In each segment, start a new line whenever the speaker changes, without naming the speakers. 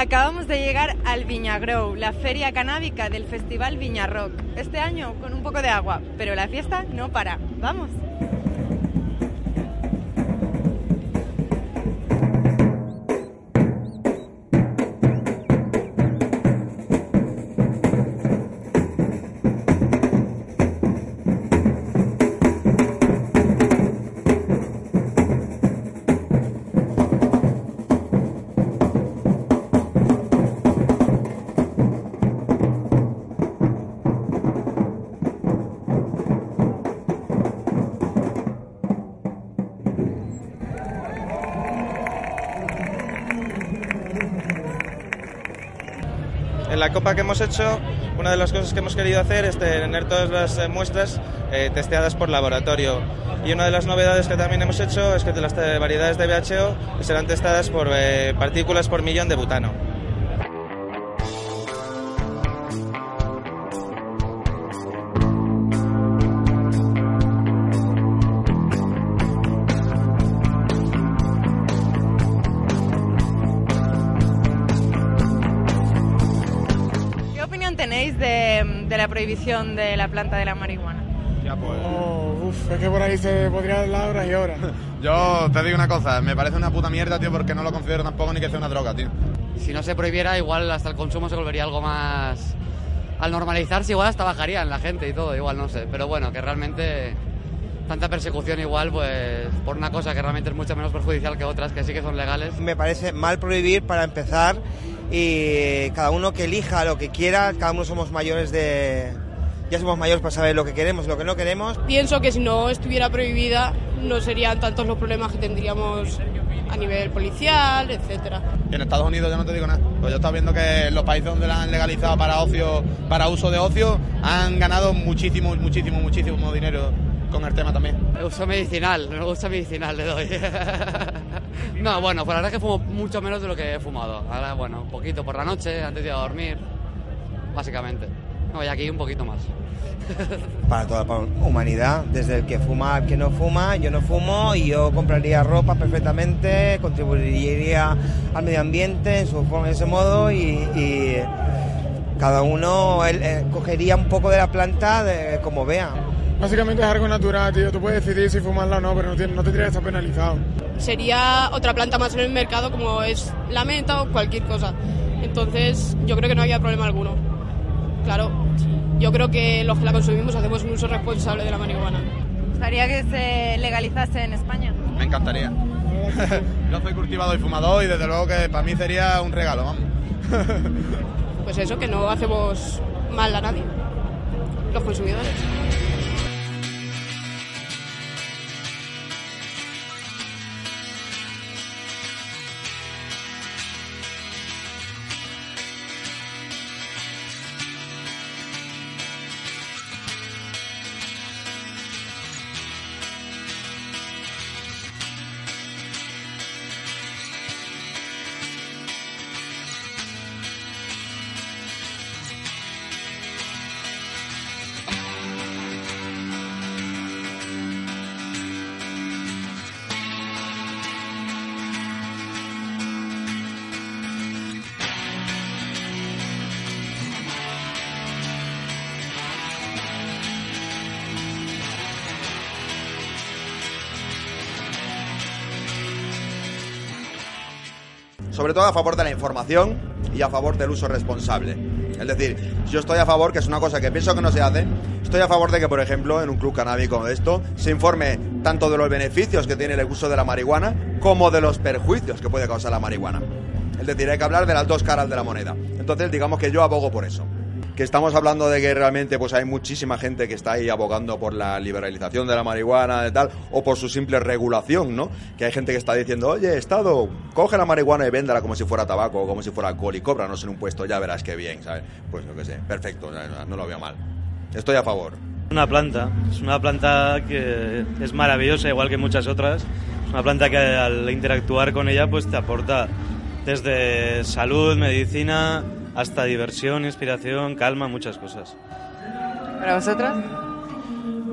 Acabamos de llegar al Viñagrow, la feria canábica del Festival Viña Rock. Este año con un poco de agua, pero la fiesta no para. ¡Vamos!
En la copa que hemos hecho, una de las cosas que hemos querido hacer es tener todas las eh, muestras eh, testeadas por laboratorio. Y una de las novedades que también hemos hecho es que las variedades de BHO serán testadas por eh, partículas por millón de butano.
De, de la prohibición de la planta de la marihuana?
Ya pues.
Oh, uf, es que por ahí se podría dar horas y horas.
Yo te digo una cosa, me parece una puta mierda, tío, porque no lo considero tampoco ni que sea una droga, tío.
Si no se prohibiera, igual hasta el consumo se volvería algo más... Al normalizarse, igual hasta bajaría en la gente y todo, igual no sé. Pero bueno, que realmente tanta persecución igual, pues por una cosa que realmente es mucho menos perjudicial que otras que sí que son legales.
Me parece mal prohibir para empezar y cada uno que elija lo que quiera, cada uno somos mayores de... Ya somos mayores para saber lo que queremos y lo que no queremos.
Pienso que si no estuviera prohibida no serían tantos los problemas que tendríamos a nivel policial, etcétera.
Y en Estados Unidos ya no te digo nada. Pues yo estaba viendo que los países donde la han legalizado para ocio, para uso de ocio, han ganado muchísimo, muchísimo, muchísimo dinero con el tema también.
Uso medicinal, me gusta medicinal le doy. no, bueno, pues la verdad es que fumo mucho menos de lo que he fumado. Ahora, bueno, un poquito por la noche, antes de a dormir, básicamente. No, y aquí un poquito más.
Para toda la humanidad, desde el que fuma al que no fuma, yo no fumo y yo compraría ropa perfectamente, contribuiría al medio ambiente en, su, forma- en ese modo y, cada uno eh, cogería un poco de la planta de, como vea.
Básicamente es algo natural, tío. Tú puedes decidir si fumarla o no, pero no, tiene- no tendría que estar penalizado.
Sería otra planta más en el mercado como es la menta o cualquier cosa. Entonces yo creo que no había problema alguno. Claro, yo creo que los que la consumimos hacemos un uso responsable de la marihuana.
¿Gustaría que se legalizase en España?
Me encantaría. Yo soy cultivador y fumador y desde luego que para mí sería un regalo, vamos.
Pues eso, que no hacemos mal a nadie, los consumidores.
Sobre todo a favor de la información y a favor del uso responsable. Es decir, yo estoy a favor, que es una cosa que pienso que no se hace, estoy a favor de que, por ejemplo, en un club canábico como esto, se informe tanto de los beneficios que tiene el uso de la marihuana como de los perjuicios que puede causar la marihuana. Es decir, hay que hablar de las dos caras de la moneda. Entonces, digamos que yo abogo por eso. Que estamos hablando de que realmente pues hay muchísima gente que está ahí abogando por la liberalización de la marihuana y tal, o por su simple regulación, ¿no? Que hay gente que está diciendo, oye, Estado, coge la marihuana y véndala como si fuera tabaco o como si fuera alcohol y cóbranos en un puesto, ya verás qué bien, ¿sabes? Pues yo qué sé, perfecto, no, lo veo mal. Estoy a favor.
Una planta, es una planta que es maravillosa, igual que muchas otras. Es una planta que al interactuar con ella pues te aporta desde salud, medicina, hasta diversión, inspiración, calma, muchas cosas.
¿Para vosotros?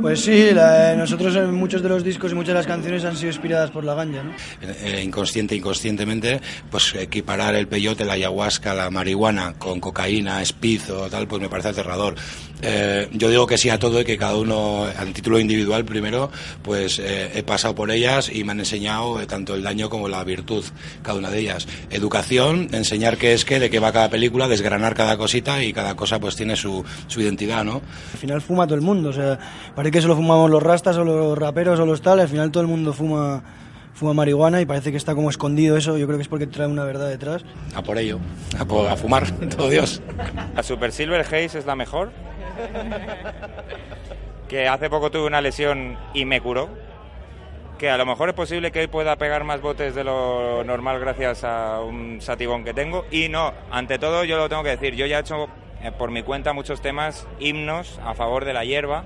Pues sí, la- nosotros en muchos de los discos y muchas de las canciones han sido inspiradas por la ganja, ¿no?
eh, inconsciente inconscientemente pues equiparar el peyote la ayahuasca la marihuana con cocaína speed o tal pues me parece aterrador. Eh, yo digo que sí a todo y que cada uno a título individual primero pues eh, he pasado por ellas y me han enseñado eh, tanto el daño como la virtud cada una de ellas. Educación enseñar qué es qué de qué va cada película desgranar cada cosita y cada cosa pues tiene su, su identidad no
Al final fuma todo el mundo, o sea, parece que solo fumamos los rastas o los raperos o los tal, al final todo el mundo fuma fuma marihuana y parece que está como escondido eso, yo creo que es porque trae una verdad detrás.
a por ello a, por- a fumar todo Dios
La Super Silver Haze es la mejor. Que hace poco tuve una lesión y me curó. Que a lo mejor es posible que hoy pueda pegar más botes de lo normal gracias a un sativón que tengo. Y no, ante todo yo lo tengo que decir. Yo ya he hecho eh, por mi cuenta muchos temas, himnos a favor de la hierba.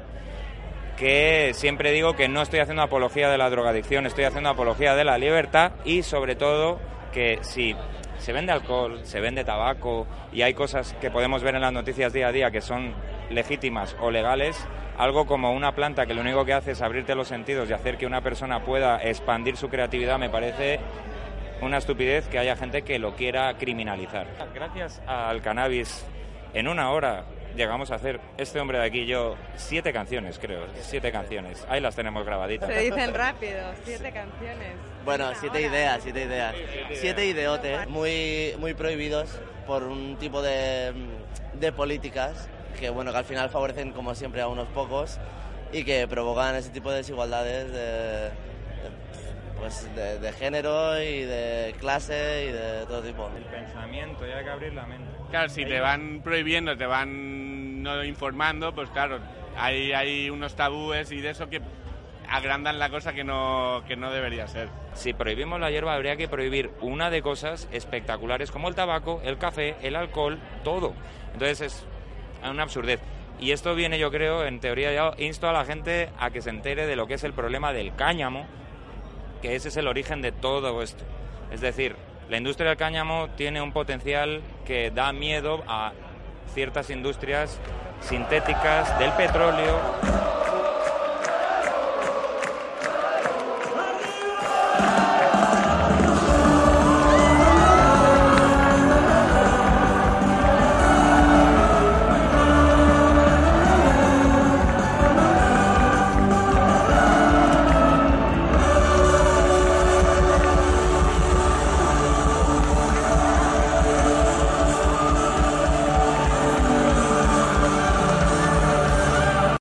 Que siempre digo que no estoy haciendo apología de la drogadicción, estoy haciendo apología de la libertad y sobre todo que si se vende alcohol, se vende tabaco y hay cosas que podemos ver en las noticias día a día que son legítimas o legales, algo como una planta que lo único que hace es abrirte los sentidos y hacer que una persona pueda expandir su creatividad me parece una estupidez que haya gente que lo quiera criminalizar. Gracias al cannabis, en una hora llegamos a hacer, este hombre de aquí y yo, siete canciones, creo, siete canciones. Ahí las tenemos grabaditas.
Se dicen rápido, siete canciones.
Bueno, siete ideas, siete ideas. Siete ideotes muy, muy prohibidos por un tipo de, de políticas que, bueno, que al final favorecen, como siempre, a unos pocos y que provocan ese tipo de desigualdades de, de, pues, de, de género y de clase y de todo tipo.
El pensamiento, ya hay que abrir la mente.
Claro, si te van prohibiendo, te van no informando, pues claro, hay, hay unos tabúes y de eso que agrandan la cosa que no, que no debería ser.
Si prohibimos la hierba, habría que prohibir una de cosas espectaculares como el tabaco, el café, el alcohol, todo. Entonces es una absurdez. Y esto viene, yo creo, en teoría, yo insto a la gente a que se entere de lo que es el problema del cáñamo, que ese es el origen de todo esto. Es decir, la industria del cáñamo tiene un potencial que da miedo a ciertas industrias sintéticas del petróleo